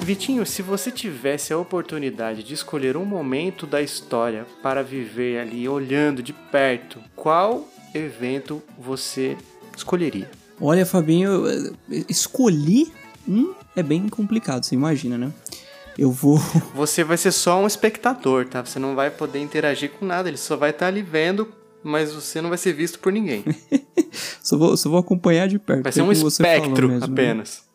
Vitinho, se você tivesse a oportunidade de escolher um momento da história para viver ali olhando de perto, qual evento você escolheria? Olha, Fabinho, escolhi um é bem complicado, você imagina, né? Eu vou. Você vai ser só um espectador, tá? Você não vai poder interagir com nada, ele só vai estar ali vendo, mas você não vai ser visto por ninguém. só, vou, só vou acompanhar de perto. Vai ser um espectro mesmo, né? apenas. Né?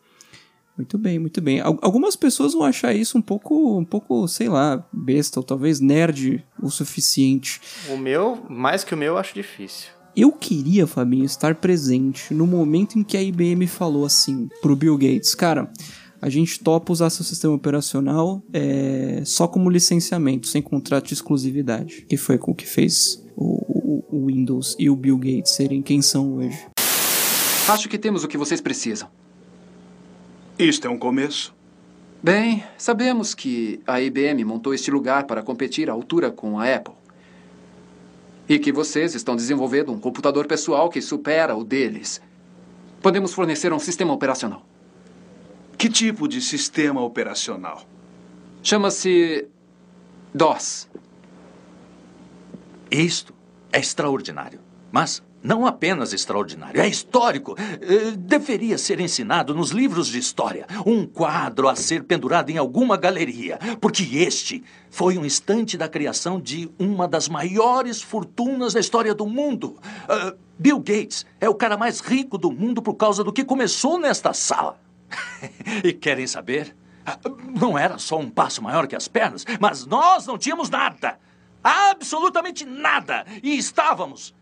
Muito bem, muito bem. Algumas pessoas vão achar isso um pouco, um pouco, sei lá, besta, ou talvez nerd o suficiente. O meu, mais que o meu, eu acho difícil. Eu queria, Fabinho, estar presente no momento em que a IBM falou assim pro Bill Gates, cara, a gente topa usar seu sistema operacional é, só como licenciamento, sem contrato de exclusividade. Que foi com o que fez o, o, o Windows e o Bill Gates serem quem são hoje. Acho que temos o que vocês precisam. Isto é um começo. Bem, sabemos que a IBM montou este lugar para competir à altura com a Apple. E que vocês estão desenvolvendo um computador pessoal que supera o deles. Podemos fornecer um sistema operacional. Que tipo de sistema operacional? Chama-se DOS. Isto é extraordinário. Mas não apenas extraordinário, é histórico. Eh, deveria ser ensinado nos livros de história. Um quadro a ser pendurado em alguma galeria. Porque este foi um instante da criação de uma das maiores fortunas da história do mundo. Uh, Bill Gates é o cara mais rico do mundo por causa do que começou nesta sala. e querem saber? Ah, não era só um passo maior que as pernas, mas nós não tínhamos nada. Absolutamente nada. E estávamos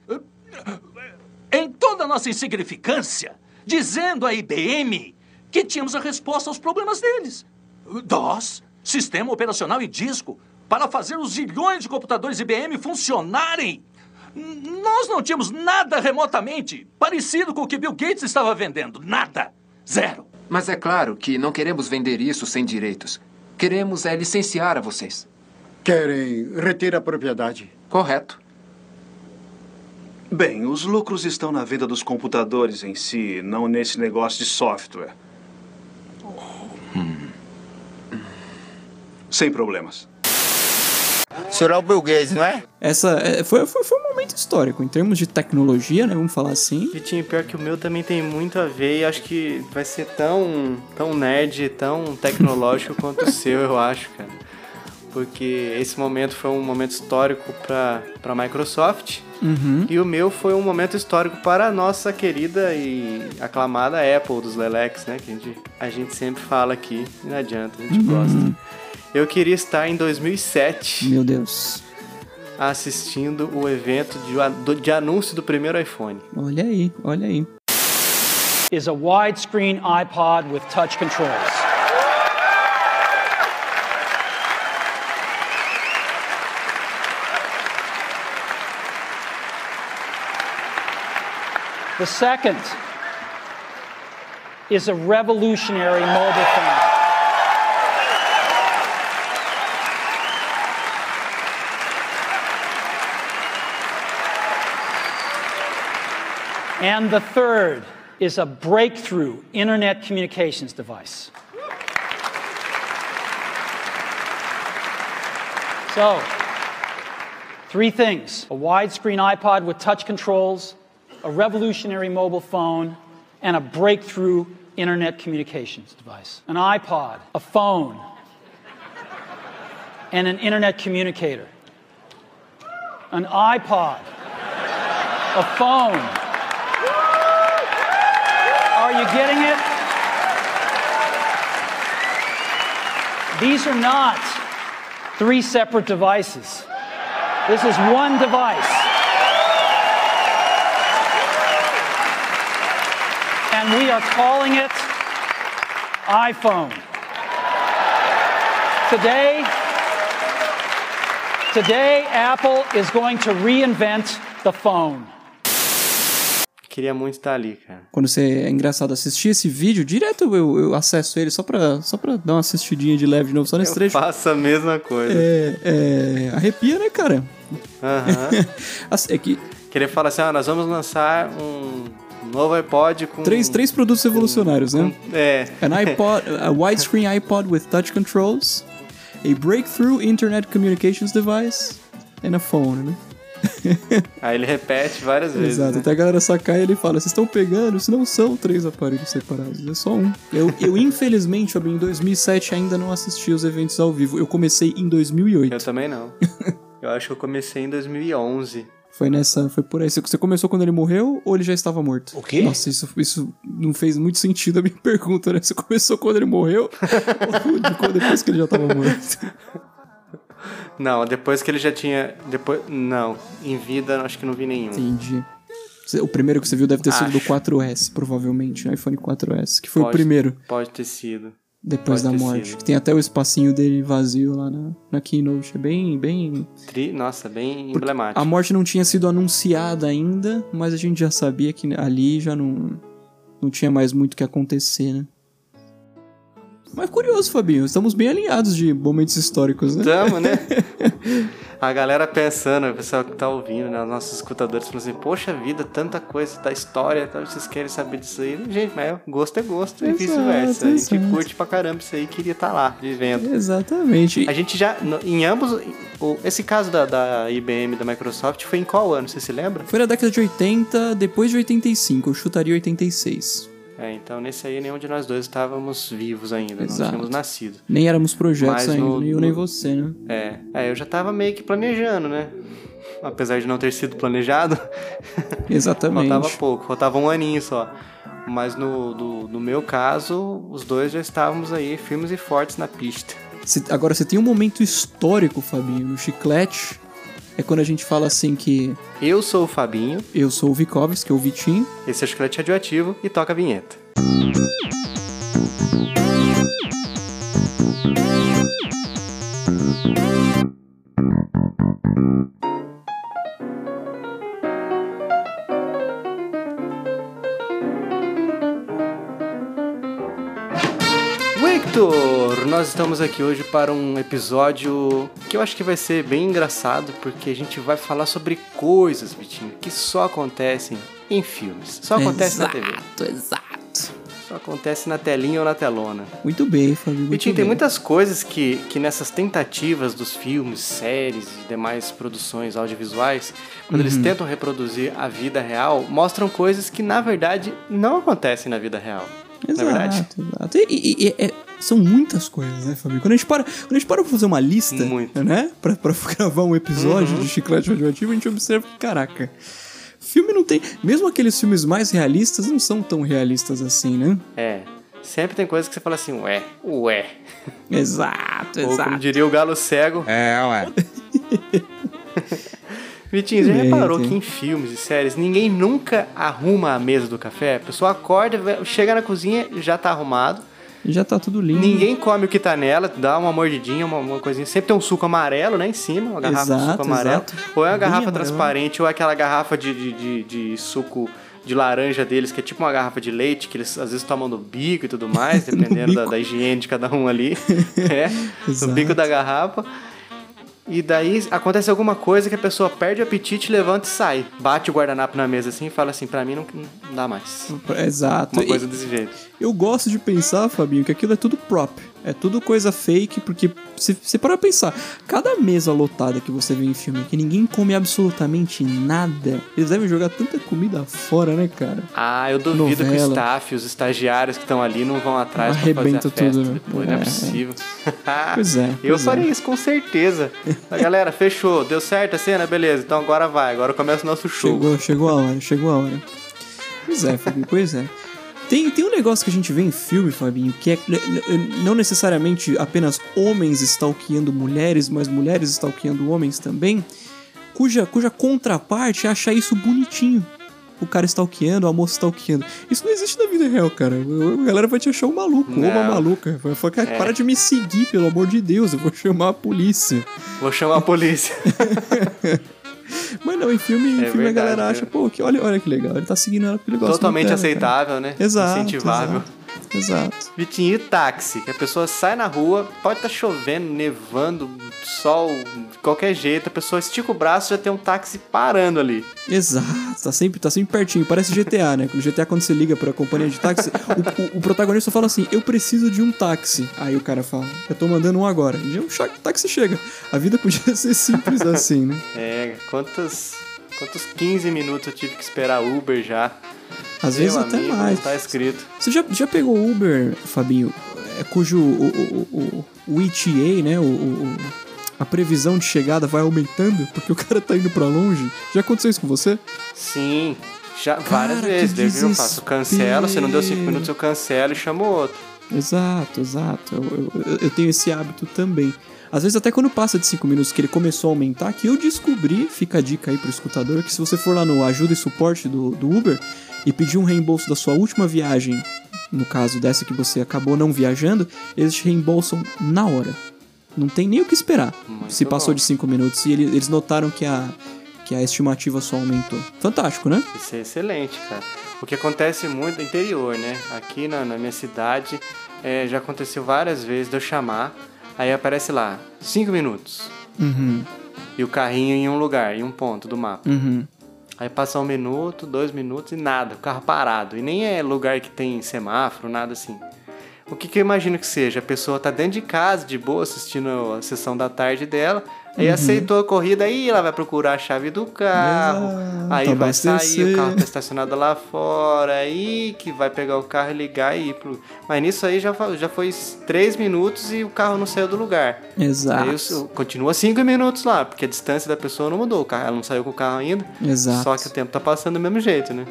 em toda a nossa insignificância, dizendo à IBM que tínhamos a resposta aos problemas deles. DOS, Sistema Operacional em Disco, para fazer os zilhões de computadores IBM funcionarem. Nós não tínhamos nada remotamente parecido com o que Bill Gates estava vendendo. Nada. Zero. Mas é claro que não queremos vender isso sem direitos. Queremos é licenciar a vocês. Querem reter a propriedade. Correto. Bem, os lucros estão na venda dos computadores em si, não nesse negócio de software. Hum. Sem problemas. Será o Bill Gates, não é? Essa é, foi, foi, foi, um momento histórico, em termos de tecnologia, né? Vamos falar assim. Vitinho, pior que o meu também tem muito a ver e acho que vai ser tão, tão nerd, tão tecnológico quanto o seu, eu acho, cara. Porque esse momento foi um momento histórico para a Microsoft Uhum. E o meu foi um momento histórico para a nossa querida e aclamada Apple dos Lelex, né? Que a gente, a gente sempre fala aqui e não adianta, a gente uhum. gosta. Eu queria estar em 2007. Meu Deus. Assistindo o evento de, de anúncio do primeiro iPhone. Olha aí, olha aí. Is a widescreen iPod with touch controls. The second is a revolutionary mobile phone. And the third is a breakthrough internet communications device. So, three things a widescreen iPod with touch controls, a revolutionary mobile phone, and a breakthrough internet communications device. An iPod, a phone, and an internet communicator. An iPod, a phone. Are you getting it? These are not three separate devices. This is one device. and we are calling it iPhone. Today, today Apple is going to reinvent the phone. Queria muito estar ali, cara. Quando você é engraçado assistir esse vídeo, direto eu, eu acesso ele só pra, só pra dar uma assistidinha de leve de novo, só nesse eu trecho. Faça a mesma coisa. É, é, arrepia, né, cara? Aham. é que ele fala assim, ah, nós vamos lançar um novo iPod com... Três, três produtos revolucionários, né? É, An iPod, a widescreen iPod with touch controls, a breakthrough Internet Communications device, and a phone, né? aí ele repete várias vezes, Exato, né? até a galera sacar e ele fala: vocês estão pegando, isso não são três aparelhos separados, é só um. Eu, eu infelizmente, em 2007 ainda não assisti os eventos ao vivo. Eu comecei em 2008. Eu também não. Eu acho que eu comecei em 2011. Foi nessa, foi por aí. Você- começou quando ele morreu ou ele já estava morto? O quê? Nossa, isso, isso não fez muito sentido a minha pergunta, né? Você começou quando ele morreu ou depois que ele já estava morto? Não, depois que ele já tinha... Depois, não, em vida acho que não vi nenhum. Entendi. O primeiro que você viu deve ter sido do Acho. 4S, provavelmente, né? iPhone 4S, que foi o Pode- primeiro Pode ter sido. depois pode da morte. sido. Tem até o espacinho dele vazio lá na, na Keynote. É bem, bem. Tri... Nossa, bem emblemático. A morte não tinha sido anunciada ainda, mas a gente já sabia que ali já não, não tinha mais muito o que acontecer, né? Mas curioso, Fabinho, estamos bem alinhados de momentos históricos, né? Tamo, né? A galera pensando, o pessoal que tá ouvindo, né? Os nossos escutadores falando assim, poxa vida, tanta coisa da história, tá? vocês querem saber disso aí? Gente, mas gosto é gosto e Exato, vice-versa. A gente exato. curte pra caramba isso aí, queria estar lá, vivendo. Exatamente. A gente já, em ambos, esse caso da, da IBM e da Microsoft foi em qual ano, você se lembra? Foi na década de 80, depois de 85, eu chutaria 86. É, então nesse aí nenhum de nós dois estávamos vivos ainda, não Exato. tínhamos nascido. Nem éramos projetos Mas ainda, no- nem eu nem você, né? É, é, eu já tava meio que planejando, né? Apesar de não ter sido planejado, Exatamente. faltava pouco, faltava um aninho só. Mas no, do- no meu caso, os dois já estávamos aí firmes e fortes na pista. Cê- agora, você tem um momento histórico, Fabinho, no Chiclete. É quando a gente fala assim que Eu sou o Fabinho, eu sou o Vikovski, que é o Vitinho. esse é o Chiclete Radioativo e toca a vinheta. Victor, nós estamos aqui hoje para um episódio que eu acho que vai ser bem engraçado, porque a gente vai falar sobre coisas, Vitinho, que só acontecem em filmes. Só acontece na TV. Exato, exato. Só acontece na telinha ou na telona. Muito bem, Fabinho. Muito Vitinho, bem. tem muitas coisas que, que nessas tentativas dos filmes, séries e demais produções audiovisuais, quando eles tentam reproduzir a vida real, mostram coisas que na verdade não acontecem na vida real. Exato, Na verdade? exato. E, e- e- é- são muitas coisas, né, Fabinho? Quando a gente para, quando a gente para pra fazer uma lista, Muito. né? Pra, pra gravar um episódio Uhum. de Chiclete Radioativo, a gente observa que, caraca, filme não tem. Mesmo aqueles filmes mais realistas não são tão realistas assim, né? É. Sempre tem coisas que você fala assim, ué, ué. Exato, Ou como exato. diria o galo cego. É, ué. Vitinho, você já reparou que em filmes e séries ninguém nunca arruma a mesa do café? A pessoa acorda, chega na cozinha, já tá arrumado. Já tá tudo lindo. Ninguém come o que tá nela, dá uma mordidinha, uma, uma coisinha. Sempre tem um suco amarelo, né, em cima, uma garrafa de Exato, suco amarelo. exato. Ou é uma Bem garrafa amarelo. transparente, ou é aquela garrafa de, de, de, de suco de laranja deles, que é tipo uma garrafa de leite, que eles às vezes tomam no bico e tudo mais, dependendo da, da higiene de cada um ali. é, Exato. no bico da garrafa. E daí acontece alguma coisa que a pessoa perde o apetite, levanta e sai. Bate o guardanapo na mesa assim e fala assim, pra mim não, não dá mais. Exato. Uma E- coisa desse jeito. Eu gosto de pensar, Fabinho, que aquilo é tudo prop. É tudo coisa fake, porque se você parar pra pensar, cada mesa lotada que você vê em filme que ninguém come absolutamente nada, eles devem jogar tanta comida fora, né, cara? Ah, eu duvido que o Novela. staff, os estagiários que estão ali não vão atrás pra fazer a Arrebenta festa tudo, né? depois, não é É. possível. Pois é, Eu pois é. faria isso com certeza. Mas, galera, fechou, deu certo a cena? Beleza, então agora vai, agora começa o nosso show. Chegou, chegou a hora, chegou a hora. Pois é, Fabinho, pois é. Tem, tem um negócio que a gente vê em filme, Fabinho, que é não necessariamente apenas homens stalkeando mulheres, mas mulheres stalkeando homens também, cuja, cuja contraparte acha isso bonitinho. O cara stalkeando, a moça stalkeando. Isso não existe na vida real, cara. A galera vai te achar um maluco ou uma Não. maluca. Vai falar, cara, É. para de me seguir, pelo amor de Deus, eu vou chamar a polícia. Vou chamar a polícia. Mas não, em filme, em É filme a verdade, galera né? acha, pô, que, olha, olha que legal, ele tá seguindo ela porque ele gosta Totalmente muito dela, cara. aceitável, né? Exato, Incentivável. exato. Exato. Vitinho, e táxi? Que a pessoa sai na rua, pode estar tá chovendo, nevando, sol, de qualquer jeito, a pessoa estica o braço e já tem um táxi parando ali. Exato, tá sempre, tá sempre pertinho. Parece GTA, né? No GTA, quando você liga pra companhia de táxi, o, o, o, protagonista fala assim: Eu preciso de um táxi. Aí o cara fala: Eu tô mandando um agora. E o táxi chega. A vida podia ser simples assim, né? É, quantos, quantos 15 minutos eu tive que esperar Uber já? Às Meu vezes amigo, até mais. Tá escrito. Você já, já pegou Uber, Fabinho? É, cujo o, o, o, o ETA, né? O, o, a previsão de chegada vai aumentando porque o cara tá indo para longe. Já aconteceu isso com você? Sim, já várias cara, vezes. Desde eu faço, cancelo, se não deu cinco minutos eu cancelo e chamo outro. Exato, exato. Eu, eu, eu, tenho esse hábito também. Às vezes até quando passa de 5 minutos que ele começou a aumentar, que eu descobri, fica a dica aí pro escutador, que se você for lá no ajuda e suporte do, do Uber e pedir um reembolso da sua última viagem, no caso dessa que você acabou não viajando, eles te reembolsam na hora. Não tem nem o que esperar. Muito se passou bom. de 5 minutos e ele, eles notaram que a, que a estimativa só aumentou. Fantástico, né? Isso é excelente, cara. O que acontece muito no interior, né? Aqui na, na minha cidade é, já aconteceu várias vezes de eu chamar, aí aparece lá, 5 minutos. Uhum. E o carrinho em um lugar, em um ponto do mapa. Uhum. Aí passa um minuto, dois minutos e nada, o carro parado. E nem é lugar que tem semáforo, nada assim. O que, que eu imagino que seja? A pessoa tá dentro de casa, de boa, assistindo a sessão da tarde dela, aí uhum. aceitou a corrida, aí ela vai procurar a chave do carro, aí vai sair, o carro tá estacionado lá fora, aí que vai pegar o carro e ligar e ir pro... Mas nisso aí já, já foi três minutos e o carro não saiu do lugar. Exato. Aí continua cinco minutos lá, porque a distância da pessoa não mudou, o carro, ela não saiu com o carro ainda. Exato. Só que o tempo tá passando do mesmo jeito, né?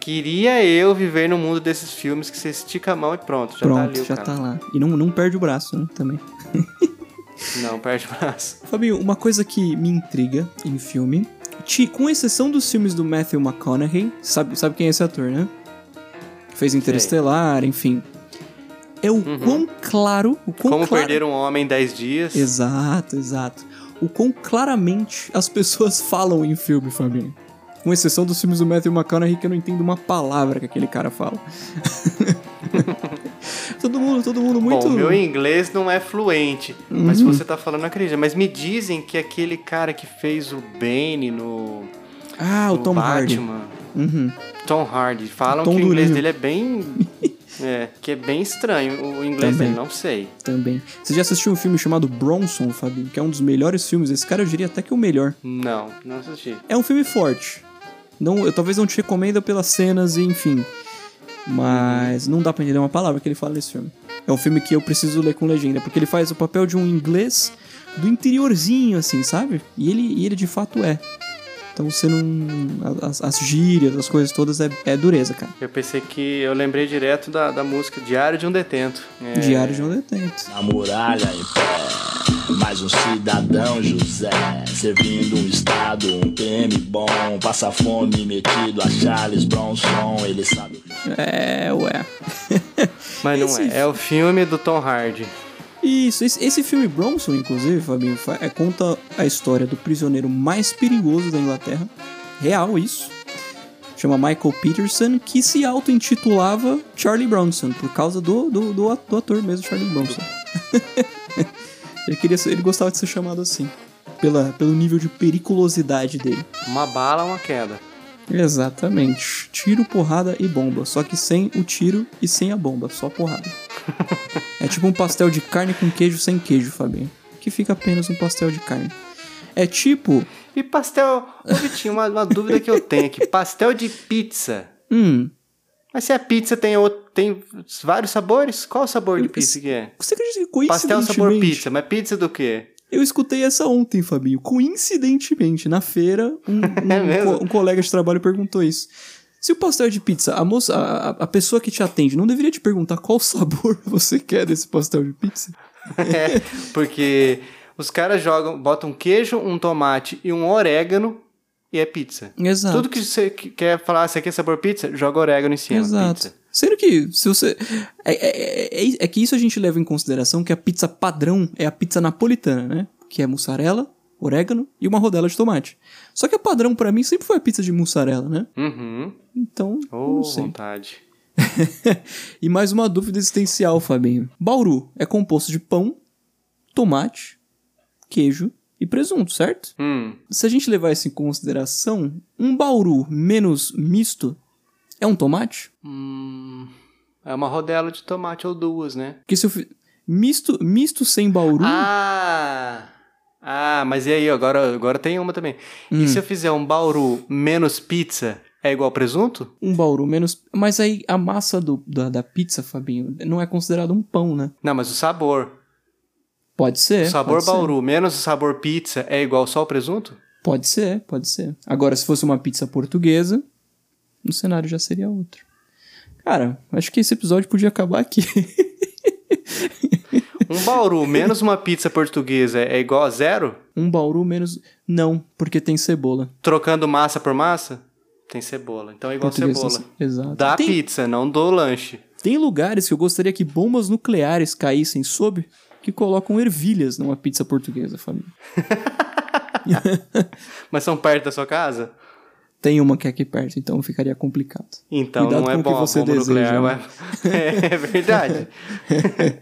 Queria eu viver no mundo desses filmes que você estica a mão e pronto, já pronto, tá ali. já tá lá. E não, não perde o braço, né? Também. não perde o braço. Fabinho, uma coisa que me intriga em filme, com exceção dos filmes do Matthew McConaughey, sabe, sabe quem é esse ator, né? Fez Interestelar, Sei. enfim. É o uhum. quão claro. O quão Como claro... perder um homem em 10 dias. Exato, exato. O quão claramente as pessoas falam em filme, Fabinho com exceção dos filmes do Matthew McConaughey que eu não entendo uma palavra que aquele cara fala. todo mundo, todo mundo muito. Bom, meu inglês não é fluente, uhum. mas se você tá falando, acredita. Mas me dizem que aquele cara que fez o Bane no. Ah, no o Tom Batman, Hardy. Uhum. Tom Hardy. Falam que o inglês dele é bem. É, que é bem estranho o inglês Também. dele, não sei. Também. Você já assistiu um filme chamado Bronson, Fabinho? Que é um dos melhores filmes. Esse cara eu diria até que é o melhor. Não, não assisti. É um filme forte. Não, eu talvez não te recomenda pelas cenas e enfim. Mas não dá pra entender uma palavra que ele fala nesse filme. É um filme que eu preciso ler com legenda, porque ele faz o papel de um inglês do interiorzinho, assim, sabe? E ele, e ele de fato é. Então você não. As, as gírias, as coisas todas é, é, dureza, cara. Eu pensei que. Eu lembrei direto da, da música Diário de um Detento. É... Diário de um Detento. Na muralha em pé, mais um cidadão José. Servindo um estado, um PM bom. Passa fome metido a Charles Bronson, ele sabe. É, ué. Mas não Esse... é. É o filme do Tom Hardy. Isso, esse, esse filme Bronson, inclusive, Fabinho, é, conta a história do prisioneiro mais perigoso da Inglaterra. Real isso. Chama Michael Peterson, que se auto-intitulava Charlie Bronson, por causa do, do, do, ator mesmo, Charlie Bronson. ele, queria ser, ele gostava de ser chamado assim, pela, pelo nível de periculosidade dele. Uma bala, uma queda. Exatamente. Tiro, porrada e bomba. Só que sem o tiro e sem a bomba, só porrada. é tipo um pastel de carne com queijo sem queijo, Fabinho. Que fica apenas um pastel de carne. É tipo. E pastel. Ô, Vitinho, uma, uma dúvida que eu tenho aqui. Pastel de pizza. Hum. Mas se a pizza tem, outro, tem vários sabores, qual o sabor de pizza que é? Você acredita que coincidentemente... Pastel sabor pizza, mas pizza do quê? Eu escutei essa ontem, Fabinho. Coincidentemente, na feira, um, um, é um, colega de trabalho perguntou isso. Se o pastel é de pizza, a moça, a, a pessoa que te atende não deveria te perguntar qual sabor você quer desse pastel de pizza? É, porque os caras jogam, botam queijo, um tomate e um orégano e é pizza. Exato. Tudo que você quer falar, você quer sabor pizza, joga orégano em cima. Exato. Pizza. Sendo que, se você. É, é, é, é, que isso a gente leva em consideração que a pizza padrão é a pizza napolitana, né? Que é mussarela, orégano e uma rodela de tomate. Só que a padrão para mim sempre foi a pizza de mussarela, né? Uhum. Então, oh, não sei. vontade. e mais uma dúvida existencial, Fabinho. Bauru é composto de pão, tomate, queijo e presunto, certo? Hum. Se a gente levar isso em consideração, um bauru menos misto é um tomate? Hum, é uma rodela de tomate ou duas, né? Porque se eu fi... misto, misto sem bauru, Ah! Ah, mas e aí, agora, agora tem uma também. Hum. E se eu fizer um bauru menos pizza, é igual presunto? um bauru menos. Mas aí a massa do, da, da pizza, Fabinho, não é considerado um pão, né? Não, mas o sabor. Pode ser. o sabor pode ser. bauru menos o sabor pizza é igual só o presunto? Pode ser, pode ser. Agora, se fosse uma pizza portuguesa, o cenário já seria outro. Cara, acho que esse episódio podia acabar aqui. Um bauru menos uma pizza portuguesa é igual a zero? um bauru menos. Não, porque tem cebola. Trocando massa por massa? Tem cebola. Então é igual Português cebola. tem- Exato. Da tem, pizza, não do lanche. tem lugares que eu gostaria que bombas nucleares caíssem sob que colocam ervilhas numa pizza portuguesa, família. Mas são perto da sua casa? Tem uma que é aqui perto, então ficaria complicado. Então Cuidado não é com o que bom a você deseja, nuclear. né? mas- É, verdade.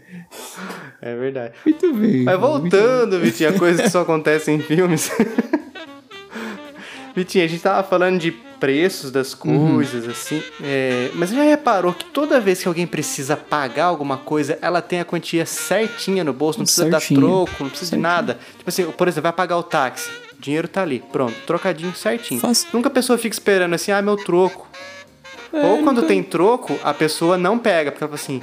é verdade. Muito bem. Mas voltando, Vitinho, a coisa que só acontece em filmes. Vitinho, a gente tava falando de preços das Uhum. coisas, assim. é, mas você já reparou que toda vez que alguém precisa pagar alguma coisa, ela tem a quantia certinha no bolso, não precisa Certinha. dar troco, não precisa Certinho. de nada. Tipo assim, por exemplo, vai pagar o táxi. O dinheiro tá ali, pronto, trocadinho certinho. Fácil. Nunca a pessoa fica esperando assim, ah, meu troco. É, Ou quando tem troco, a pessoa não pega, porque ela fala assim,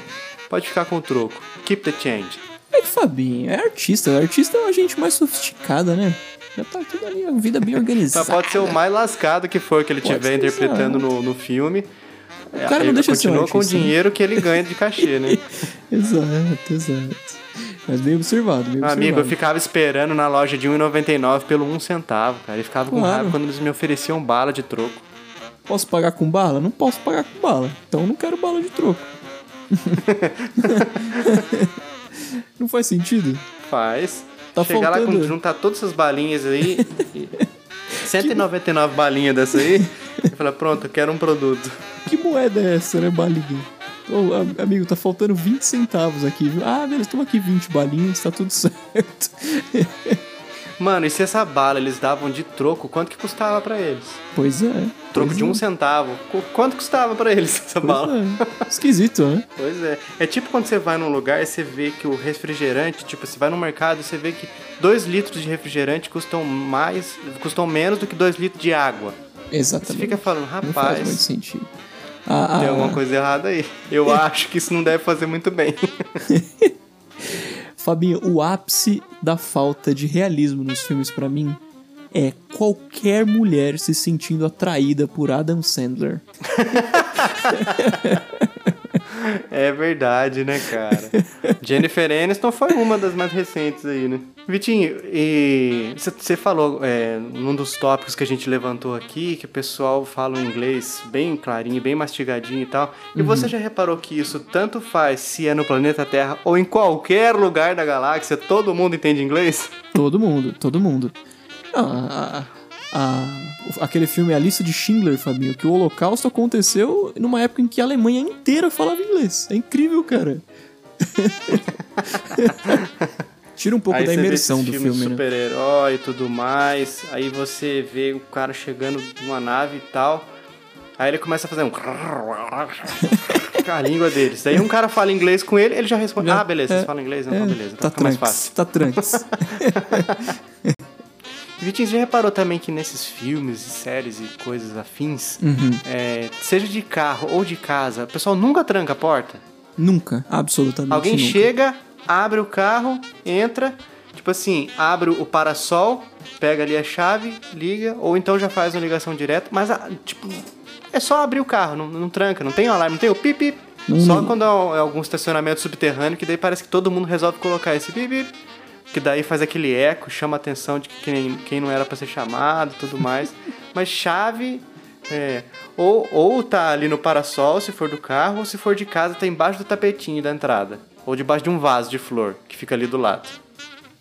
pode ficar com o troco. Keep the change. É que Fabinho, é artista. Artista é uma gente mais sofisticada, né? Já tá tudo ali, a vida bem organizada. pode ser o mais lascado que for que ele Pode estiver ser, interpretando no, no filme. O cara não deixa ser continua com o né? dinheiro que ele ganha de cachê, né? Exato, exato. Mas bem observado, bem observado. Amigo, eu ficava esperando na loja de 1,99 pelo 1 centavo, cara. E ficava com Claro. raiva quando eles me ofereciam bala de troco. Posso pagar com bala? Não posso pagar com bala. Então eu não quero bala de troco. não faz sentido? Faz. Tá Chegar lá, faltando- com, juntar todas essas balinhas aí. e- 199 balinhas dessa aí. E falar, pronto, eu quero um produto. Que moeda é essa, né, balinha? Amigo, tá faltando 20 centavos aqui, viu? Ah, beleza, toma aqui 20 balinhas, tá tudo certo. Mano, e se essa bala eles davam de troco, quanto que custava pra eles? Pois é. Troco pois de é, um centavo. Qu- Quanto custava pra eles essa pois bala? é. Esquisito, né? Pois é. É tipo quando você vai num lugar e você vê que o refrigerante, tipo, você vai no mercado e você vê que 2 litros de refrigerante custam mais, custam menos do que 2 litros de água. Você Exatamente. fica falando, Não faz muito rapaz, sentido. Ah, tem ah, alguma coisa errada aí. Eu acho que isso não deve fazer muito bem. Fabinho, o ápice da falta de realismo nos filmes pra mim é qualquer mulher se sentindo atraída por Adam Sandler. É verdade, né, cara? Jennifer Aniston foi uma das mais recentes aí, né? Vitinho, e você falou é, num dos tópicos que a gente levantou aqui que o pessoal fala um inglês bem clarinho, bem mastigadinho e tal. E você já reparou que isso tanto faz se é no planeta Terra ou em qualquer lugar da galáxia, todo mundo entende inglês? Todo mundo, todo mundo. Ah, a- a- aquele filme A Lista de Schindler, Fabinho, que o Holocausto aconteceu numa época em que a Alemanha inteira falava inglês. É incrível, cara. Tira um pouco aí da imersão do filme, né? super-herói e tudo mais. Aí você vê o cara chegando numa nave e tal. Aí ele começa a fazer um. a língua deles. Daí um cara fala inglês com ele, ele já responde. Ah, beleza, vocês falam inglês? Não, então beleza. Tá mais tranks, fácil. tá tranks. Vitinho, você já reparou também que nesses filmes e séries e coisas afins, Uhum. é, seja de carro ou de casa, o pessoal nunca tranca a porta? Nunca, absolutamente Alguém nunca. chega, abre o carro, entra, tipo assim, abre o parasol, pega ali a chave, liga, ou então já faz uma ligação direta, mas, tipo, é só abrir o carro, não, não tranca, não tem o alarme, não tem o pip, pip. Não, só não. quando é algum estacionamento subterrâneo, que daí parece que todo mundo resolve colocar esse pip, pip, que daí faz aquele eco, chama a atenção de quem, quem não era pra ser chamado e tudo mais. mas chave, é, ou, ou tá ali no parasol, se for do carro, ou se for de casa, tá embaixo do tapetinho da entrada. Ou debaixo de um vaso de flor, que fica ali do lado.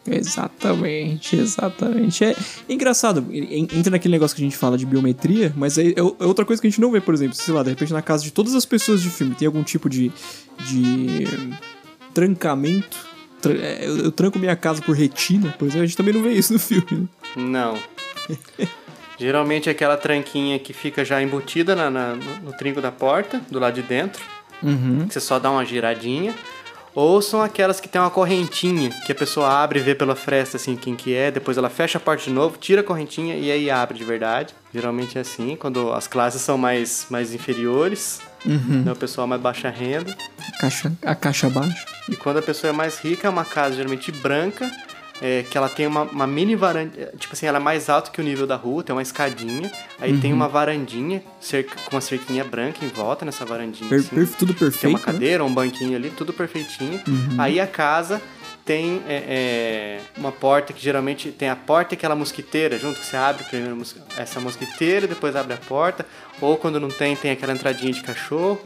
Exatamente, exatamente. É engraçado, entra naquele negócio que a gente fala de biometria, mas é, é, outra coisa que a gente não vê, por exemplo, sei lá, de repente na casa de todas as pessoas de filme tem algum tipo de, de trancamento. É, eu, eu tranco minha casa por retina, por exemplo, a gente também não vê isso no filme. Né? Não. Geralmente é aquela tranquinha que fica já embutida na, na no, trinco da porta, do lado de dentro. Uhum. Você só dá uma giradinha. Ou são aquelas que tem uma correntinha, que a pessoa abre e vê pela fresta assim quem que é, depois ela fecha a porta de novo, tira a correntinha e aí abre de verdade. Geralmente é assim, quando as classes são mais, mais inferiores, uhum. né, o pessoal mais baixa renda. A caixa, a caixa baixa. E quando a pessoa é mais rica, é uma casa geralmente branca, é, que ela tem uma, uma, mini varanda, tipo assim, ela é mais alta que o nível da rua, tem uma escadinha, aí uhum. tem uma varandinha cerca, com uma cerquinha branca em volta nessa varandinha. Per, assim. per, tudo perfeito. Tem uma né? cadeira, né? um banquinho ali, tudo perfeitinho. Uhum. Aí a casa tem é, é, uma porta que geralmente tem a porta e aquela mosquiteira junto, que você abre primeiro essa mosquiteira, depois abre a porta, ou quando não tem, tem aquela entradinha de cachorro.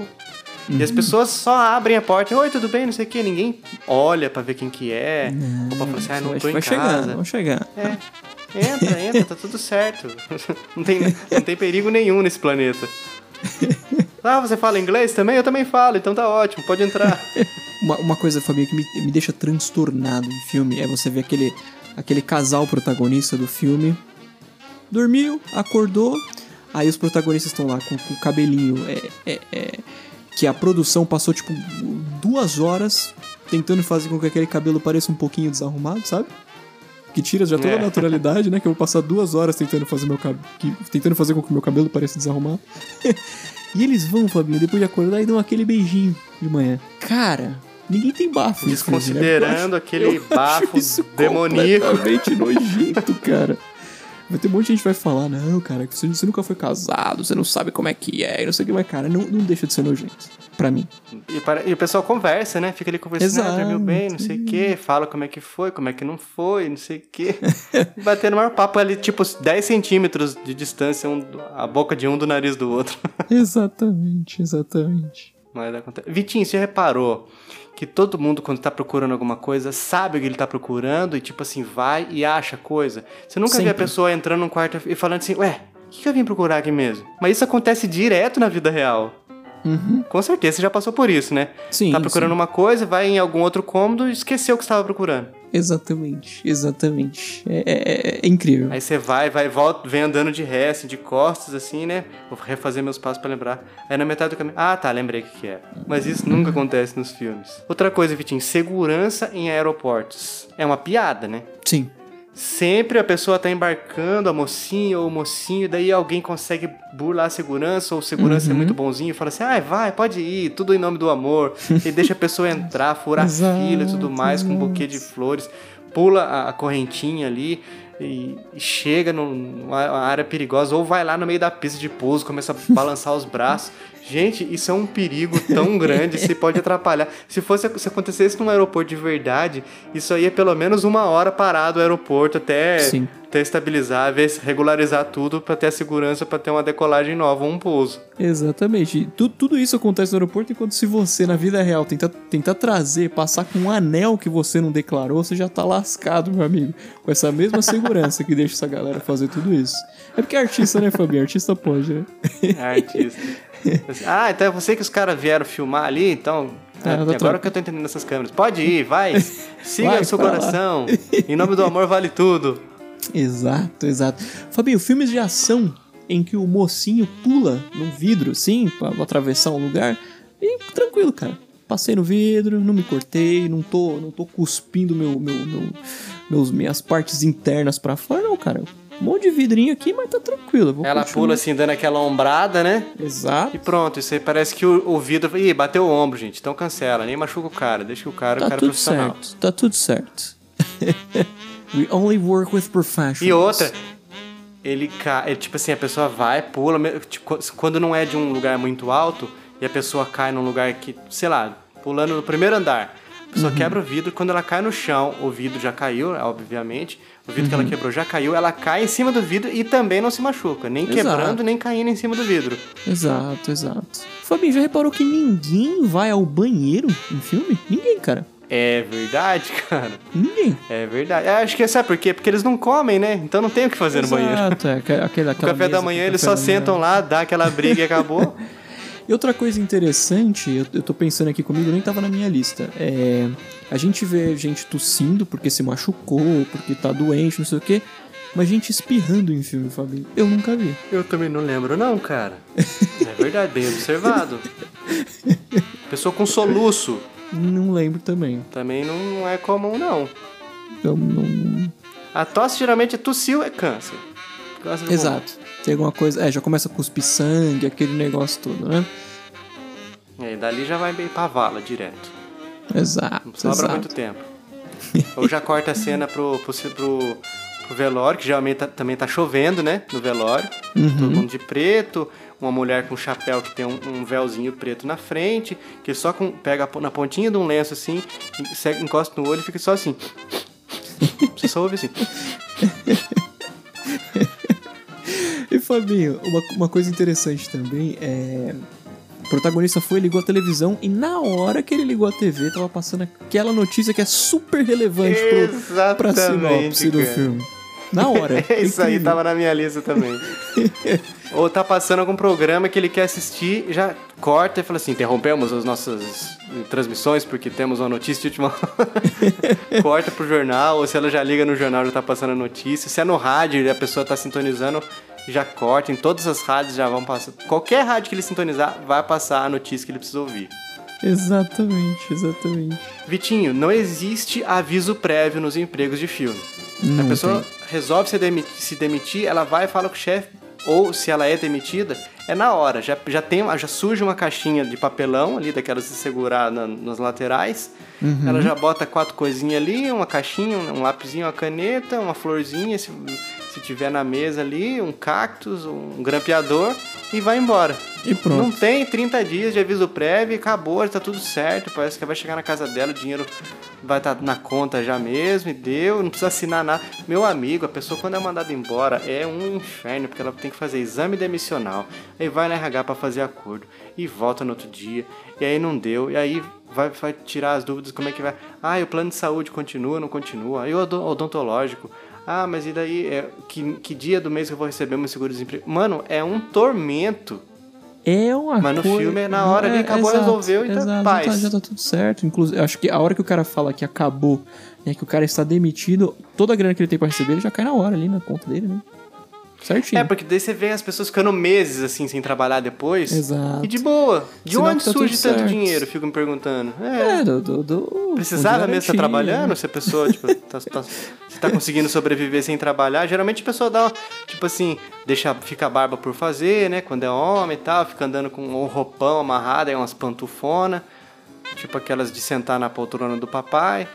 Uhum. E as uhum. pessoas só abrem a porta, oi, tudo bem, não sei o que, ninguém olha para ver quem que é, não, ou pra falar assim, ah, não tô em vai casa. Chegar, vamos chegar. É, entra, entra, tá tudo certo. Não tem, não tem perigo nenhum nesse planeta. Ah, você fala inglês também? Eu também falo, então tá ótimo, pode entrar. uma, uma coisa, Fabinho, que me, me deixa transtornado em filme é você ver aquele, aquele casal protagonista do filme. Dormiu, acordou, aí os protagonistas estão lá com, com o cabelinho é, é, é que a produção passou tipo duas horas tentando fazer com que aquele cabelo pareça um pouquinho desarrumado, sabe? Que tira já toda é. a naturalidade, né? Que eu vou passar duas horas tentando fazer meu cabelo. Tentando fazer com que meu cabelo pareça desarrumado. e eles vão, Fabinho, depois de acordar e dão aquele beijinho de manhã. Cara, ninguém tem bafo. Desconsiderando né? aquele bafo demoníaco. Completamente nojento, cara. Vai ter um monte de gente que vai falar, não, cara, você, você nunca foi casado, você não sabe como é que é, e não sei o que, mas, cara, não, não deixa de ser nojento. Pra mim. E, para, e o pessoal conversa, né? Fica ali conversando, ah, dormiu bem, não sei o que, fala como é que foi, como é que não foi, não sei o que. Batendo maior papo ali, tipo, 10 centímetros de distância, um, a boca de um do nariz do outro. exatamente, exatamente. Mas acontece. Vitinho, você reparou que todo mundo, quando tá procurando alguma coisa, sabe o que ele tá procurando e, tipo assim, vai e acha coisa. Você nunca Sempre. vê a pessoa entrando num quarto e falando assim, ué, o que, que eu vim procurar aqui mesmo? Mas isso acontece direto na vida real. Uhum. Com certeza você já passou por isso, né? Sim. Tá procurando sim. uma coisa, vai em algum outro cômodo e esqueceu o que estava procurando. Exatamente, exatamente. É, é, é, incrível. Aí você vai, vai, volta, vem andando de ré, assim, de costas, assim, né? Vou refazer meus passos para lembrar. Aí na metade do caminho. Ah, tá, lembrei o que, que é. Mas isso nunca acontece nos filmes. Outra coisa, Vitinho, segurança em aeroportos. É uma piada, né? Sim. Sempre a pessoa tá embarcando, a mocinha ou o mocinho, daí alguém consegue burlar a segurança, ou o segurança é uhum. é muito bonzinho, e fala assim, ah, vai, pode ir, tudo em nome do amor, e deixa a pessoa entrar, furar fila e tudo mais, com um buquê de flores, pula a, correntinha ali, e, e chega numa área perigosa, ou vai lá no meio da pista de pouso, começa a balançar os braços. Gente, isso é um perigo tão grande, se pode atrapalhar. Se fosse se acontecesse num aeroporto de verdade, isso aí é pelo menos uma hora parado o aeroporto até, até estabilizar, regularizar tudo para ter a segurança para ter uma decolagem nova, um pouso. Exatamente. Tudo, tudo isso acontece no aeroporto enquanto se você na vida real tentar, tentar trazer, passar com um anel que você não declarou, você já tá lascado, meu amigo. Com essa mesma segurança que deixa essa galera fazer tudo isso. É porque é artista, né, Fabinho? Artista pode, né? É artista. ah, então é você que os caras vieram filmar ali, então. É, agora troca. que eu tô entendendo essas câmeras. Pode ir, vai. Siga vai, o seu coração. em nome do amor vale tudo. Exato, exato. Fabinho, filmes de ação em que o mocinho pula num vidro, assim, pra atravessar um lugar. E tranquilo, cara. Passei no vidro, não me cortei, não tô, não tô cuspindo meu, meu, meu meus, minhas partes internas para fora, não, cara um monte de vidrinho aqui, mas tá tranquilo. Ela continuar. pula assim, dando aquela ombrada, né? Exato. E pronto, isso aí parece que o, o vidro. Ih, bateu o ombro, gente. Então cancela, nem machuca o cara. Deixa que o cara, tá o cara é tudo profissional. Certo, tá tudo certo. We only work with professionals. E outra, ele cai. Tipo assim, a pessoa vai, pula. Tipo, quando não é de um lugar muito alto e a pessoa cai num lugar que, sei lá, pulando no primeiro andar. A pessoa uhum. quebra o vidro, quando ela cai no chão, o vidro já caiu, obviamente. O vidro uhum. que ela uhum. quebrou já caiu, ela cai em cima do vidro e também não se machuca, nem exato. quebrando, nem caindo em cima do vidro. Exato, exato. Fabinho, já reparou que ninguém vai ao banheiro em filme? Ninguém, cara. É verdade, cara. Ninguém. É verdade. É, acho que sabe por quê? Porque eles não comem, né? Então não tem o que fazer no banheiro. Exato, é, aquele, aquele, O café da manhã eles só sentam lá, dá aquela briga e acabou. E outra coisa interessante, eu, eu tô pensando aqui comigo, nem tava na minha lista. É. A gente vê gente tossindo porque se machucou, porque tá doente, não sei o quê. Mas gente espirrando em filme, Fabinho. Eu nunca vi. Eu também não lembro, não, cara. É verdade, bem observado. Pessoa com soluço Não lembro também. também não é comum, não. Eu não. A tosse geralmente é tossiu, é câncer. Câncer Exato. Tem alguma coisa. É, já começa a cuspir sangue, aquele negócio todo, né? É, dali já vai bem pra vala direto. Exato. Não sobra exato. muito tempo. Ou já corta a cena pro, pro, pro, pro velório, que geralmente tá- também tá chovendo, né? No velório. Todo mundo de preto. Uma mulher com um chapéu que tem um, um véuzinho preto na frente, que só com, pega na pontinha de um lenço assim, encosta no olho e fica só assim. Você só ouve assim. Fabinho, uma, uma coisa interessante também é. O protagonista foi, ligou a televisão e na hora que ele ligou a TV, tava passando aquela notícia que é super relevante pro, pra sinopse do filme. Na hora. Isso aí Incrível. tava na minha lista também. Ou tá passando algum programa que ele quer assistir, já corta e fala assim: interrompemos as nossas transmissões porque temos uma notícia de última hora." Corta pro jornal, ou se ela já liga no jornal já tá passando a notícia. Se é no rádio e a pessoa tá sintonizando, já corta. Em todas as rádios já vão passar. Qualquer rádio que ele sintonizar, vai passar a notícia que ele precisa ouvir. Exatamente, exatamente. Vitinho, não existe aviso prévio nos empregos de filme. Não a pessoa tem. resolve se demitir, se demitir, ela vai e fala com o chefe, ou se ela é demitida, é na hora. Já, já, tem, já surge uma caixinha de papelão ali, daquelas de segurar na- nas laterais. Uhum. Ela já bota quatro coisinhas ali, uma caixinha, um lapisinho, uma caneta, uma florzinha, se, se tiver na mesa ali, um cactus, um grampeador e vai embora. E pronto. Não tem 30 dias de aviso prévio, acabou, já tá tudo certo. Parece que vai chegar na casa dela, o dinheiro vai estar na conta já mesmo, e deu, não precisa assinar nada. Meu amigo, a pessoa quando é mandada embora é um inferno, porque ela tem que fazer exame demissional, aí vai na RH pra fazer acordo, e volta no outro dia, e aí não deu, e aí vai, vai tirar as dúvidas, como é que vai. Ah, e o plano de saúde continua, não continua, aí o odon- odontológico. Ah, mas e daí, é, que, que dia do mês que eu vou receber meu seguro-desemprego? Mano, é um tormento. É uma Mas no coi- filme, na hora ali, acabou, exato, resolveu e tá exato, paz. tá- já tá tudo certo. Inclusive, acho que a hora que o cara fala que acabou, né, que o cara está demitido, toda a grana que ele tem pra receber, ele já cai na hora ali na conta dele, né? Certinho. É, porque daí você vê as pessoas ficando meses assim sem trabalhar depois. Exato. E de boa. De Sinal onde tá surge tanto certo. dinheiro? Fico me perguntando. É. É, do, do, do- Precisava mesmo estar garantia, trabalhando? Se a pessoa, tipo, tá, tá, se tá conseguindo sobreviver sem trabalhar, geralmente a pessoa dá, tipo assim, deixa, fica a barba por fazer, né? Quando é homem e tal, fica andando com um roupão amarrado, aí umas pantufona, tipo aquelas de sentar na poltrona do papai.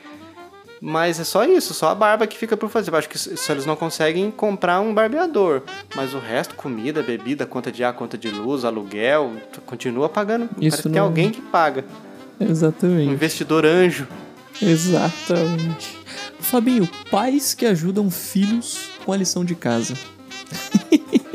Mas é só isso, só a barba que fica por fazer. Eu acho que só eles não conseguem comprar um barbeador. Mas o resto, comida, bebida, conta de ar, conta de luz, aluguel, continua pagando. Isso Parece que tem não- alguém que paga. Um Exatamente. investidor anjo. Exatamente. Fabinho, pais que ajudam filhos com a lição de casa.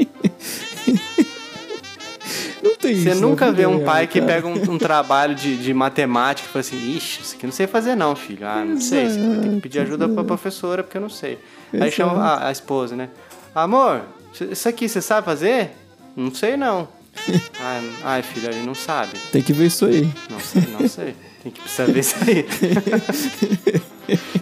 Tem Você isso. na nunca vê um pai que cara. pega um, um trabalho de, de matemática e fala assim, ixi, isso aqui não sei fazer não, filho. Ah, não sei, você vai ter que pedir ajuda pra professora porque eu não sei. Aí Exato. chama a, a esposa, né? Amor, isso aqui você sabe fazer? Não sei não. Ai, ai, filho, ele não sabe. Tem que ver isso aí. Não sei, não sei. Tem que precisar ver isso aí.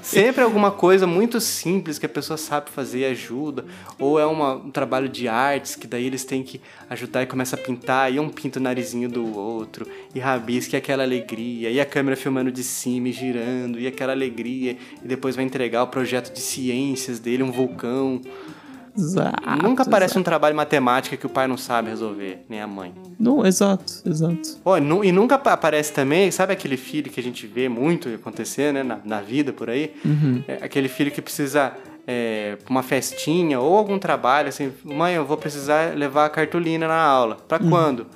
Sempre alguma coisa muito simples que a pessoa sabe fazer e ajuda. Ou é uma- um trabalho de artes que daí eles têm que ajudar e começa a pintar. E um pinta o narizinho do outro. E rabisca e aquela alegria. E a câmera filmando de cima e girando. E aquela alegria. E depois vai entregar o projeto de ciências dele, um vulcão. Exato. Nunca parece exato. um trabalho de matemática que o pai não sabe resolver, nem a mãe. Não, exato, exato. Ó, nu- e nunca pa- aparece também, sabe aquele filho que a gente vê muito acontecer, né, na, na vida por aí? É, aquele filho que precisa é, uma festinha ou algum trabalho, assim, mãe, eu vou precisar levar a cartolina na aula. Pra quando?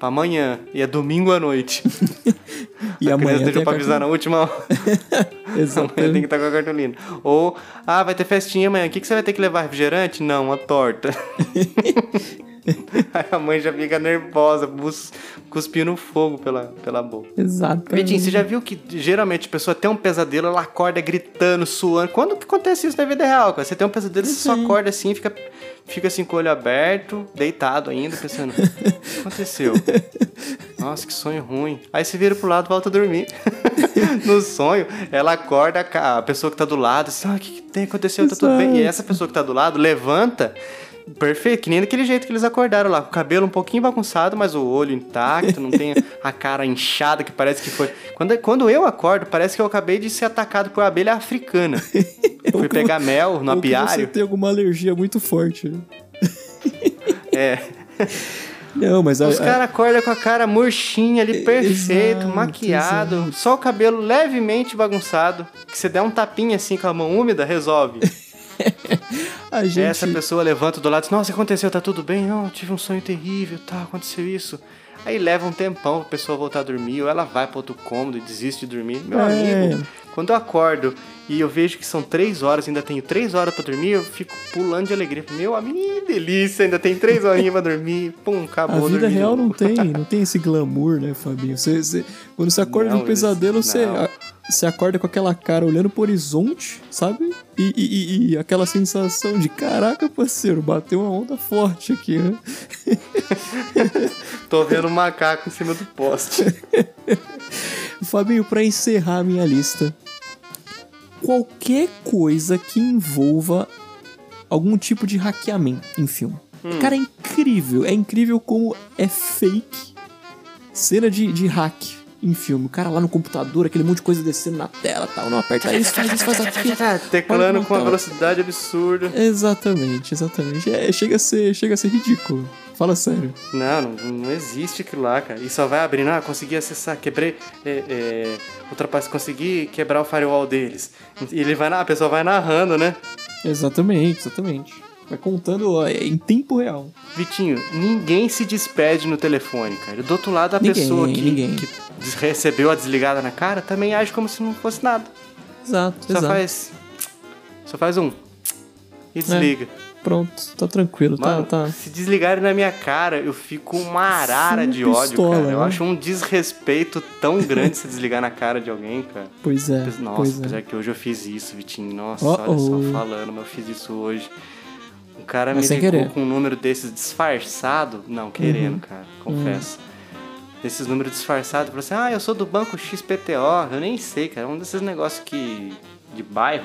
Pra amanhã. E é domingo à noite. E a amanhã criança deixou pra avisar na última hora. Amanhã tem que estar com a cartolina. Ou, ah, vai ter festinha amanhã. O que, que você vai ter que levar? Refrigerante? Não, uma torta. Aí a mãe já fica nervosa, bus- cuspindo fogo pela, pela boca. Exato. Vitinho, você já viu que geralmente a pessoa tem um pesadelo, ela acorda gritando, suando. Quando que acontece isso na vida real, cara? Você tem um pesadelo, você só acorda assim, fica, fica assim com o olho aberto, deitado ainda, pensando, o que aconteceu? Nossa, que sonho ruim. Aí você vira pro lado e volta a dormir. no sonho, ela acorda, a a pessoa que tá do lado, assim, ah, o que, que tem aconteceu? Tá tudo bem? E essa pessoa que tá do lado levanta. Perfeito, que nem daquele jeito que eles acordaram lá, com o cabelo um pouquinho bagunçado, mas o olho intacto, não tem a cara inchada que parece que foi. Quando, quando eu acordo, parece que eu acabei de ser atacado por uma abelha africana. Fui pegar mel no que você apiário. tem alguma alergia muito forte. né? É. Não, mas a, Os caras acordam com a cara murchinha ali, perfeito, Exato, maquiado, exato. só o cabelo levemente bagunçado. Que você der um tapinha assim com a mão úmida, resolve. A gente. Essa pessoa levanta do lado e diz, nossa, aconteceu? Tá tudo bem? Não, tive um sonho terrível, tá, aconteceu isso. Aí leva um tempão pra pessoa voltar a dormir, ou ela vai pra outro cômodo e desiste de dormir. Meu É. amigo, quando eu acordo e eu vejo que são três horas, ainda tenho três horas pra dormir, eu fico pulando de alegria. Meu amigo, delícia, ainda tem três horinhas pra dormir. Pum, A acabou. vida dormi de real não tem, não tem esse glamour, né, Fabinho? Você, você- quando você acorda Não, de um pesadelo, isso- você, a- você acorda com aquela cara olhando pro horizonte, sabe? E, e- e- e aquela sensação de caraca, parceiro, bateu uma onda forte aqui, né? Tô vendo um macaco em cima do poste. Fabinho, pra encerrar a minha lista, qualquer coisa que envolva algum tipo de hackeamento em filme. Cara, é incrível. É incrível como é fake cena de, de hack em filme. O cara lá no computador, aquele monte de coisa descendo na tela tal. Não, aperta isso, faz isso, faz aquilo. Teclando Olha com uma velocidade absurda. Exatamente, exatamente. É, chega, a ser, chega a ser ridículo. Fala sério. Não, não, não existe aquilo lá, cara. E só vai abrindo, ah, consegui acessar, quebrei, é, é, consegui quebrar o firewall deles. E ele vai, a pessoa vai narrando, né? Exatamente, exatamente. Vai contando ó, em tempo real. Vitinho, ninguém se despede no telefone, cara. Do outro lado, a Ninguém, pessoa que, ninguém. que recebeu a desligada na cara também age como se não fosse nada. Exato, Só exato. faz. Só faz um. E desliga. Pronto, tá tranquilo, Mano, tá, tá. se desligarem na minha cara, eu fico uma arara Full de ódio, pistola, cara. Eu né? acho um desrespeito tão grande se desligar na cara de alguém, cara. Pois é, Nossa, pois é. apesar que hoje eu fiz isso, Vitinho. Nossa, Oh, olha só, oh. falando, mas eu fiz isso hoje. O cara Mas me ligou querer. com um número desses disfarçado. Não, querendo, Uhum. cara, confesso. Esses números disfarçados, falou assim: ah, eu sou do banco XPTO. Eu nem sei, cara. Um desses negócios que. de bairro.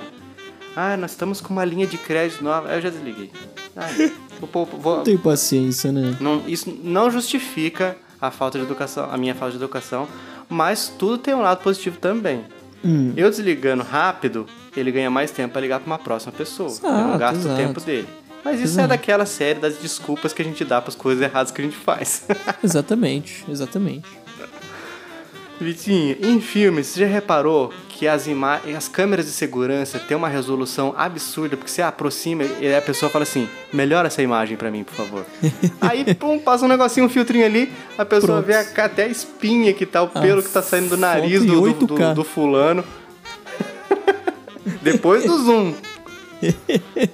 Ah, nós estamos com uma linha de crédito nova. Aí eu já desliguei. Ah, vou, vou, Não tenho paciência, né? não, isso não justifica a falta de educação, a minha falta de educação, mas tudo tem um lado positivo também. Hum. Eu desligando rápido, ele ganha mais tempo pra ligar pra uma próxima pessoa. eu não Exato, gasto o exato. tempo dele. Mas isso é Exato. daquela série das desculpas que a gente dá pras coisas erradas que a gente faz. Exatamente, exatamente. Vitinho, em filmes, você já reparou que as, as câmeras de segurança têm uma resolução absurda, porque você aproxima e a pessoa fala assim, melhora essa imagem pra mim, por favor. Aí, pum, passa um negocinho, um filtrinho ali, a pessoa Pronto. vê a, até a espinha que tá, o pelo que tá saindo do nariz do, do, 8K. do, do fulano. Depois do zoom.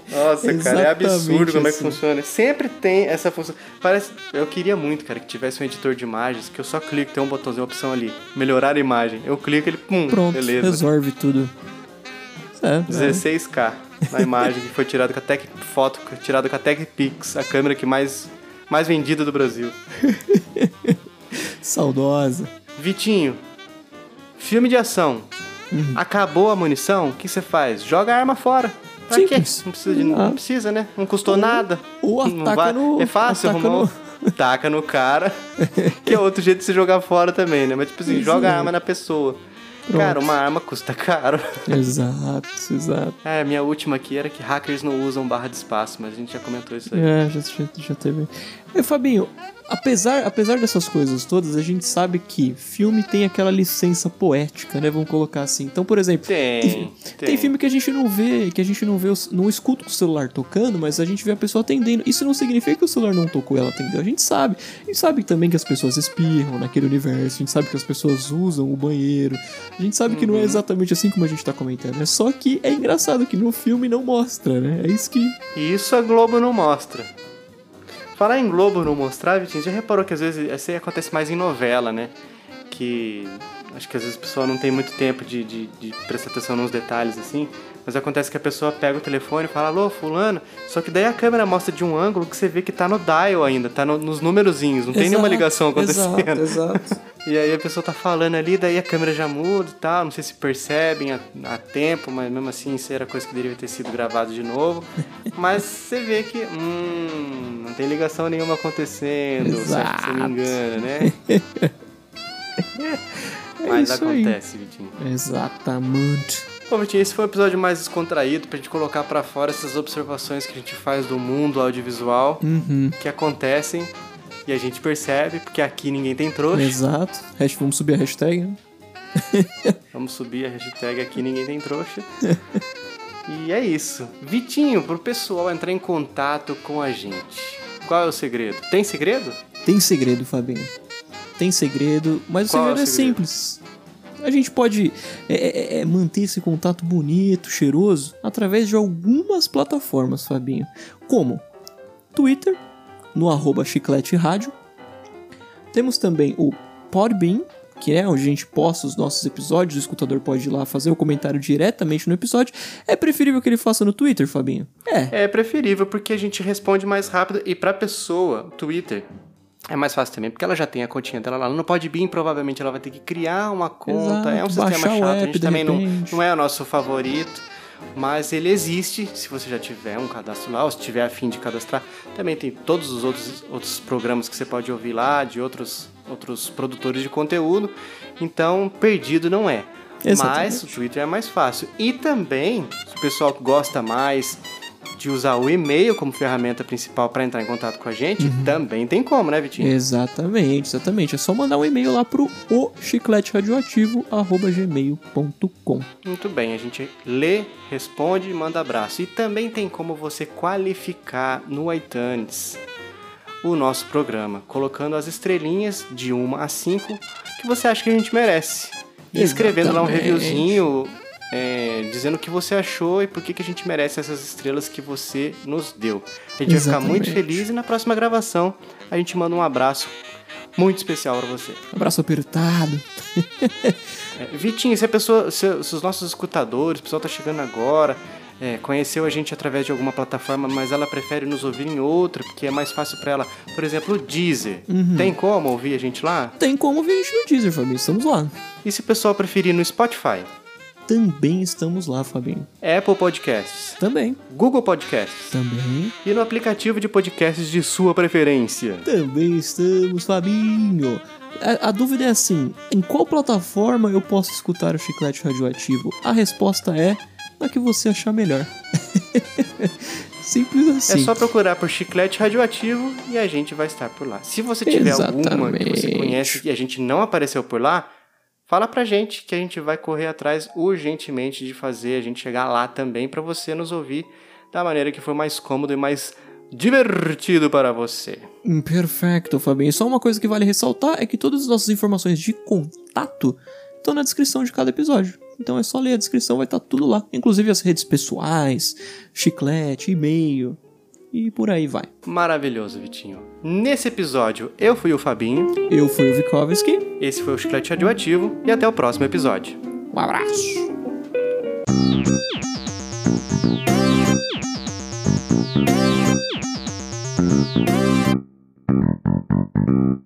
Nossa, cara, é absurdo como é que funciona. Sempre tem essa função. Parece. Eu queria muito, cara, que tivesse um editor de imagens que eu só clico, tem um botãozinho, uma opção ali, melhorar a imagem. Eu clico, ele, pum, Pronto, beleza. resolve tudo. É, é. 16K na imagem que foi tirada com a Tech foto tirada com a Tech Pix, a câmera que mais mais vendida do Brasil. Saudosa. Vitinho, filme de ação. Uhum. Acabou a munição, o que você faz? Joga a arma fora. Pra quê? Simples. Não precisa, de, Ah. não precisa, né? Não custou nada. ou Não ataca no- É fácil ataca arrumar. no- Taca no cara. que é outro jeito de se jogar fora também, né? Mas tipo assim, joga a arma na pessoa. Cara, uma arma custa caro. Exato, exato. É, minha última aqui era que hackers não usam barra de espaço, mas a gente já comentou isso aí. É, já, já teve. E, Fabinho, apesar, apesar dessas coisas todas, a gente sabe que filme tem aquela licença poética, né? Vamos colocar assim. Então, por exemplo, Tem, tem, tem. filme que a gente não vê, que a gente não vê, não escuta o celular tocando, mas a gente vê a pessoa atendendo. Isso não significa que o celular não tocou e ela atendeu. A gente sabe. A gente sabe também que as pessoas espirram naquele universo, a gente sabe que as pessoas usam o banheiro. A gente sabe que Uhum. não é exatamente assim como a gente tá comentando. É só que é engraçado que no filme não mostra, né? É isso que. Isso a Globo não mostra. Falar em Globo não mostrar, Vitinho, já reparou que às vezes isso acontece mais em novela, né? Que acho que às vezes a pessoa não tem muito tempo de, de, de prestar atenção nos detalhes assim. Mas acontece que a pessoa pega o telefone e fala, alô, fulano. Só que daí a câmera mostra de um ângulo que você vê que tá no dial ainda, tá no, nos númerozinhos, não tem nenhuma ligação acontecendo. Exato, exato. E aí a pessoa tá falando ali, daí a câmera já muda e tal. Não sei se percebem a, a tempo, mas mesmo assim isso era coisa que deveria ter sido gravado de novo. mas você vê que, hum, não tem ligação nenhuma acontecendo, você acha que você me engana, né? É mas isso aí. acontece, Vitinho. Exatamente. Bom, Vitinho, esse foi o episódio mais descontraído pra gente colocar pra fora essas observações que a gente faz do mundo audiovisual Uhum. que acontecem e a gente percebe, porque aqui ninguém tem trouxa. Exato. Vamos subir a hashtag. né? Vamos subir a hashtag aqui ninguém tem trouxa. e é isso. Vitinho, pro pessoal entrar em contato com a gente. Qual é o segredo? Tem segredo? Tem segredo, Fabinho. Tem segredo, mas o Qual é segredo o é, segredo? simples. A gente pode é, é, é, manter esse contato bonito, cheiroso, através de algumas plataformas, Fabinho. Como? Twitter, no arroba chiclete rádio. Temos também o Podbean, que é onde a gente posta os nossos episódios, o escutador pode ir lá fazer o comentário diretamente no episódio. É preferível que ele faça no Twitter, Fabinho? É, É preferível porque a gente responde mais rápido e pra pessoa, Twitter. É mais fácil também, porque ela já tem a continha dela lá. Ela não pode vir, provavelmente ela vai ter que criar uma conta. Exato, é um sistema chato, a app, gente de também não, não é o nosso favorito. Mas ele existe, se você já tiver um cadastro lá, ou se tiver a fim de cadastrar. Também tem todos os outros, outros programas que você pode ouvir lá, de outros, outros produtores de conteúdo. Então, perdido não é. Exatamente. Mas o Twitter é mais fácil. E também, se o pessoal gosta mais de usar o e-mail como ferramenta principal para entrar em contato com a gente, Uhum. também tem como, né, Vitinho? Exatamente, exatamente. É só mandar um e-mail lá pro o chiclete radioativo gmail.com. Muito bem, a gente lê, responde e manda abraço. E também tem como você qualificar no iTunes o nosso programa, colocando as estrelinhas de 1 a 5 que você acha que a gente merece. E escrevendo lá um reviewzinho é, dizendo o que você achou e por que, que a gente merece essas estrelas que você nos deu. A gente vai ficar muito Exatamente. feliz e na próxima gravação a gente manda um abraço muito especial para você. Abraço apertado. É, Vitinho, se a pessoa, se, se os nossos escutadores, o pessoal tá chegando agora, é, conheceu a gente através de alguma plataforma, mas ela prefere nos ouvir em outra, porque é mais fácil para ela. Por exemplo, o Deezer. Uhum. Tem como ouvir a gente lá? Tem como ouvir a gente no Deezer, Fabinho. Estamos lá. E se o pessoal preferir no Spotify? Também estamos lá, Fabinho. Apple Podcasts, Também. Google Podcasts Também. e no aplicativo de podcasts de sua preferência. Também estamos, Fabinho. A, a dúvida é assim: em qual plataforma eu posso escutar o chiclete radioativo? A resposta é na que você achar melhor. Simples assim. É só procurar por Chiclete Radioativo e a gente vai estar por lá. Se você tiver alguma que você Exatamente. conhece e a gente não apareceu por lá, fala pra gente que a gente vai correr atrás urgentemente de fazer a gente chegar lá também pra você nos ouvir da maneira que for mais cômodo e mais divertido para você. Perfeito, Fabinho. Só uma coisa que vale ressaltar é que todas as nossas informações de contato estão na descrição de cada episódio. Então é só ler a descrição, vai estar tudo lá. Inclusive as redes pessoais, chiclete, e-mail e por aí vai. Maravilhoso, Vitinho. Nesse episódio, eu fui o Fabinho, Eu fui o Vikovski. esse foi o Chiclete Radioativo e até o próximo episódio. Um abraço. Thank